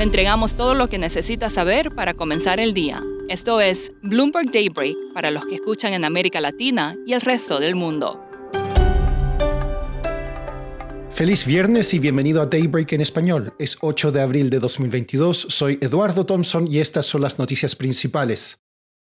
Le entregamos todo lo que necesita saber para comenzar el día. Esto es Bloomberg Daybreak para los que escuchan en América Latina y el resto del mundo. Feliz viernes y bienvenido a Daybreak en español. Es 8 de abril de 2022, soy Eduardo Thompson y estas son las noticias principales.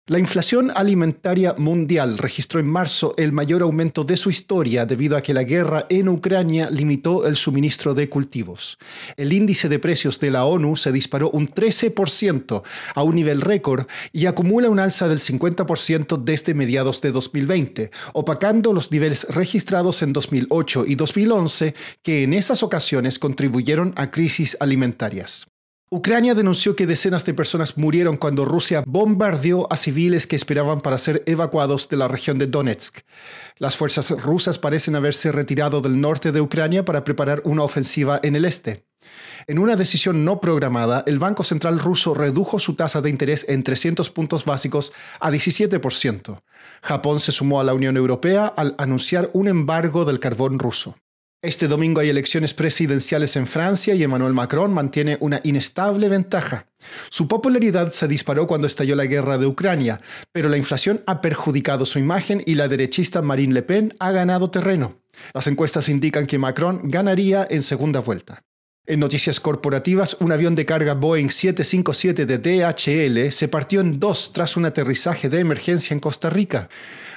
La inflación alimentaria mundial registró en marzo el mayor aumento de su historia debido a que la guerra en Ucrania limitó el suministro de cultivos. El índice de precios de la ONU se disparó un 13% a un nivel récord y acumula un alza del 50% desde mediados de 2020, opacando los niveles registrados en 2008 y 2011 que en esas ocasiones contribuyeron a crisis alimentarias. Ucrania denunció que decenas de personas murieron cuando Rusia bombardeó a civiles que esperaban para ser evacuados de la región de Donetsk. Las fuerzas rusas parecen haberse retirado del norte de Ucrania para preparar una ofensiva en el este. En una decisión no programada, el Banco Central ruso redujo su tasa de interés en 300 puntos básicos a 17%. Japón se sumó a la Unión Europea al anunciar un embargo del carbón ruso. Este domingo hay elecciones presidenciales en Francia y Emmanuel Macron mantiene una inestable ventaja. Su popularidad se disparó cuando estalló la guerra de Ucrania, pero la inflación ha perjudicado su imagen y la derechista Marine Le Pen ha ganado terreno. Las encuestas indican que Macron ganaría en segunda vuelta. En noticias corporativas, un avión de carga Boeing 757 de DHL se partió en dos tras un aterrizaje de emergencia en Costa Rica.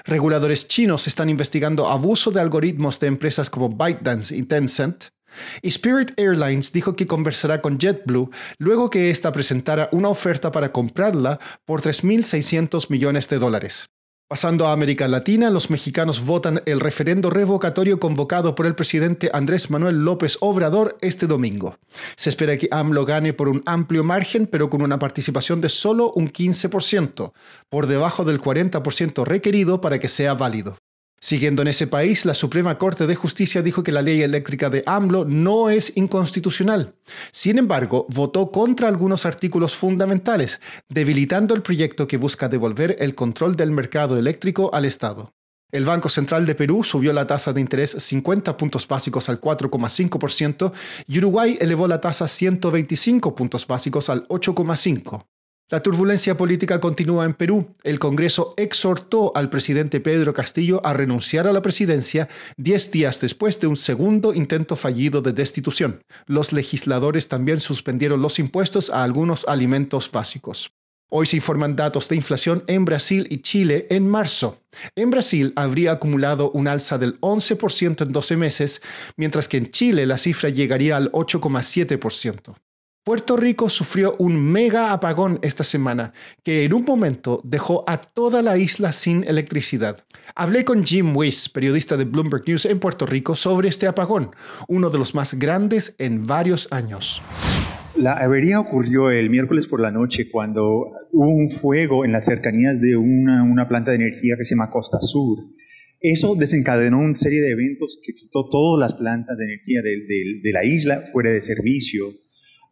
Reguladores chinos están investigando abuso de algoritmos de empresas como ByteDance y Tencent. Y Spirit Airlines dijo que conversará con JetBlue luego que ésta presentara una oferta para comprarla por 3.600 millones de dólares. Pasando a América Latina, los mexicanos votan el referendo revocatorio convocado por el presidente Andrés Manuel López Obrador este domingo. Se espera que AMLO gane por un amplio margen, pero con una participación de solo un 15%, por debajo del 40% requerido para que sea válido. Siguiendo en ese país, la Suprema Corte de Justicia dijo que la ley eléctrica de AMLO no es inconstitucional. Sin embargo, votó contra algunos artículos fundamentales, debilitando el proyecto que busca devolver el control del mercado eléctrico al Estado. El Banco Central de Perú subió la tasa de interés 50 puntos básicos al 4,5% y Uruguay elevó la tasa 125 puntos básicos al 8,5%. La turbulencia política continúa en Perú. El Congreso exhortó al presidente Pedro Castillo a renunciar a la presidencia diez días después de un segundo intento fallido de destitución. Los legisladores también suspendieron los impuestos a algunos alimentos básicos. Hoy se informan datos de inflación en Brasil y Chile en marzo. En Brasil habría acumulado un alza del 11% en 12 meses, mientras que en Chile la cifra llegaría al 8,7%. Puerto Rico sufrió un mega apagón esta semana que en un momento dejó a toda la isla sin electricidad. Hablé con Jim Weiss, periodista de Bloomberg News en Puerto Rico, sobre este apagón, uno de los más grandes en varios años. La avería ocurrió el miércoles por la noche cuando hubo un fuego en las cercanías de una, planta de energía que se llama Costa Sur. Eso desencadenó una serie de eventos que quitó todas las plantas de energía de la isla fuera de servicio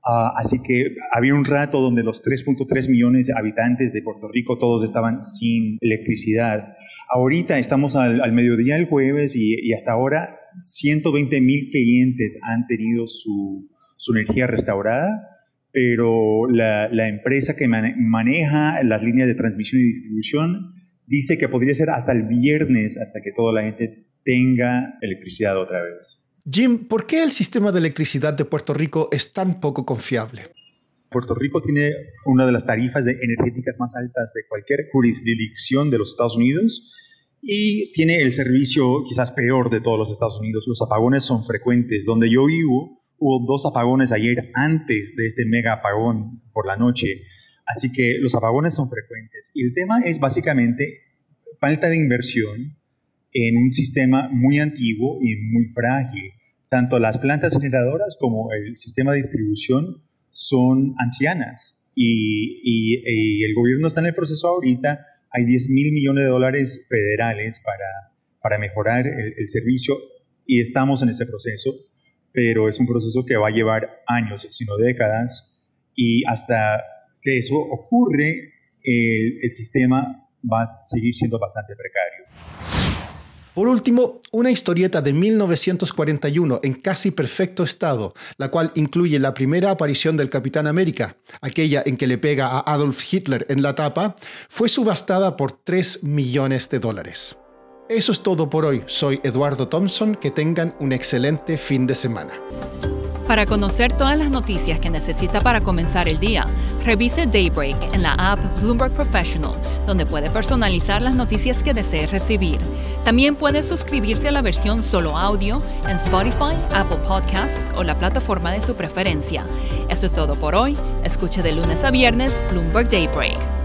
Ah, así que había un rato donde los 3.3 millones de habitantes de Puerto Rico todos estaban sin electricidad. Ahorita estamos al, mediodía del jueves y, hasta ahora 120 mil clientes han tenido su, energía restaurada, pero la empresa que maneja las líneas de transmisión y distribución dice que podría ser hasta el viernes hasta que toda la gente tenga electricidad otra vez. Jim, ¿por qué el sistema de electricidad de Puerto Rico es tan poco confiable? Puerto Rico tiene una de las tarifas de energéticas más altas de cualquier jurisdicción de los Estados Unidos y tiene el servicio quizás peor de todos los Estados Unidos. Los apagones son frecuentes. Donde yo vivo, hubo dos apagones ayer antes de este mega apagón por la noche. Así que los apagones son frecuentes. Y el tema es básicamente falta de inversión en un sistema muy antiguo y muy frágil. Tanto las plantas generadoras como el sistema de distribución son ancianas y, el gobierno está en el proceso ahorita. Hay 10 mil millones de dólares federales para, para mejorar el, el servicio y estamos en ese proceso, pero es un proceso que va a llevar años, sino décadas, y hasta que eso ocurre, el, el sistema va a seguir siendo bastante precario. Por último, una historieta de 1941 en casi perfecto estado, la cual incluye la primera aparición del Capitán América, aquella en que le pega a Adolf Hitler en la tapa, fue subastada por 3 millones de dólares. Eso es todo por hoy. Soy Eduardo Thompson. Que tengan un excelente fin de semana. Para conocer todas las noticias que necesita para comenzar el día, revise Daybreak en la app Bloomberg Professional, donde puede personalizar las noticias que desee recibir. También puede suscribirse a la versión solo audio en Spotify, Apple Podcasts o la plataforma de su preferencia. Eso es todo por hoy. Escuche de lunes a viernes Bloomberg Daybreak.